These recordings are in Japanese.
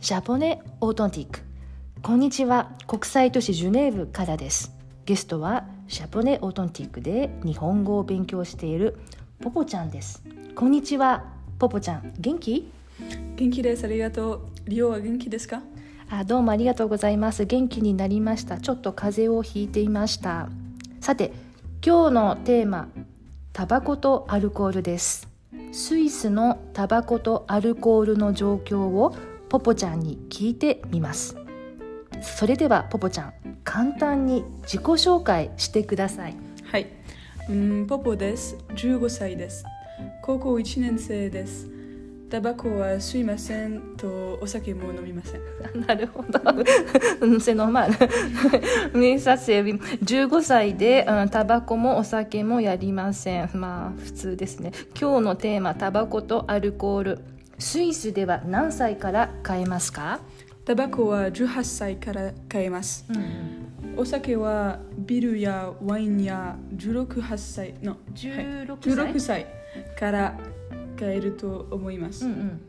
ジャポネオートンティックこんにちは国際都市ジュネーブからです。ゲストはジャポネオートンティックで日本語を勉強しているポポちゃんです。こんにちはポポちゃん。元気？元気です。ありがとう。リオは元気ですか？あどうもありがとうございます。元気になりました。ちょっと風邪をひいていました。さて今日のテーマタバコとアルコールです。スイスのタバコとアルコールの状況をポポちゃんに聞いてみますそれではポポちゃん簡単に自己紹介してくださいはい、うん、ポポです15歳です高校1年生ですタバコは吸いませんとお酒も飲みません なるほど。うん c'est normal. Mais ça c'est 15歳で、うん、タバコもお酒もやりません。まあ普通ですね。今日のテーマタバコとアルコール。スイスでは何歳から買えますか？タバコは18歳から買えますうん、お酒はビールやワインや16歳の16歳？16歳から買えると思います、うん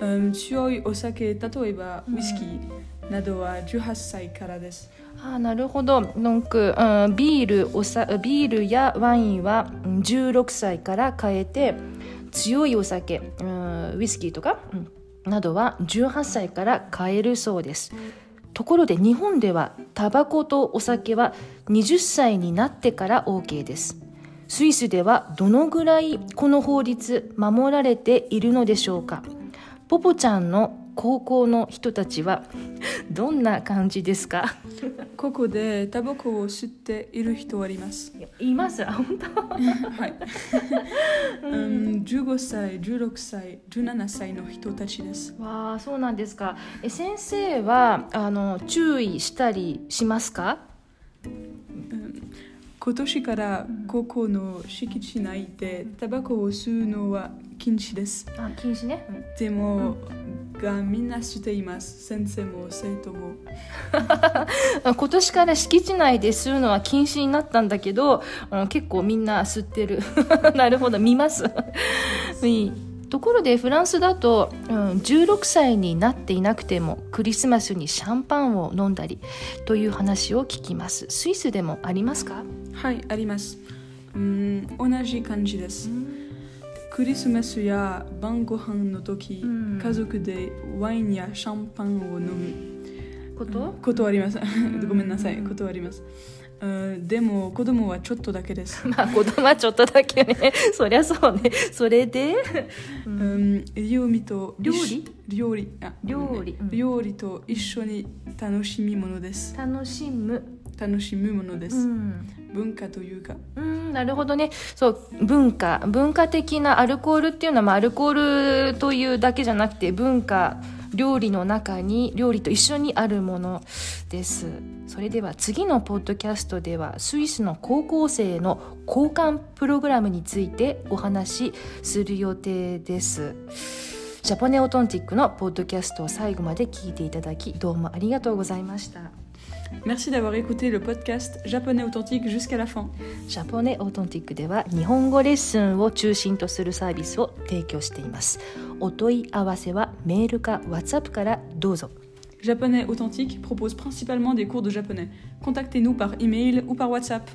うん。うん、強いお酒例えばウイスキーなどは18歳からです、あーなるほど。donc、うん、ビールおさビールやワインはうん16歳から買えて強いお酒、うん、ウイスキーとか、うんなどは18歳から買えるそうです。ところで日本ではタバコとお酒は20歳になってから OK です。スイスではどのぐらいこの法律守られているのでしょうかポポちゃんの高校の人たちはどんな感じですか？ここでタバコを吸っている人はいます。います本当？はい。うん、15歳、16歳、17歳の人たちです。わあそうなんですかえ先生はあの注意したりしますか？今年から高校の敷地内でタバコを吸うのは禁止です。あ禁止ね、でも、がみんな吸っています。先生も生徒も。あ今年から敷地内で吸うのは禁止になったんだけど、うん結構みんな吸ってるなるほど見ますいいところでフランスだと、うん、16歳になっていなくてもクリスマスにシャンパンを飲んだりという話を聞きますスイスでもありますかはい、あります。うん、同じ感じです。クリスマスや晩ご飯の時、うん家族でワインやシャンパンを飲むこと、ことあります。ん ごめんなさい、ことあります。うんでも子供はちょっとだけです。まあ子供はちょっとだけね。そりゃそうね。それで、ううん。ん、料理と料理？料理。あ料理。うん。料理と一緒に楽しみものです。楽しむ、楽しむものです。うん。文化というか。うん、なるほどね。そう文化。文化的なアルコールっていうのは、まあ、アルコールというだけじゃなくて文化料理の中に料理と一緒にあるものですそれでは次のポッドキャストではスイスの高校生の交換プログラムについてお話しする予定ですジャポネオトンティックのポッドキャストを最後まで聞いていただきどうもありがとうございました Merci d'avoir écouté le podcast japonais authentique jusqu'à la fin. ジャポネオートンティックでは日本語レッスンを中心とするサービスを提供しています。お問い合わせはメールか WhatsApp からどうぞ。 Japonais authentique propose principalement des cours de japonais. Contactez-nous par email ou par WhatsApp.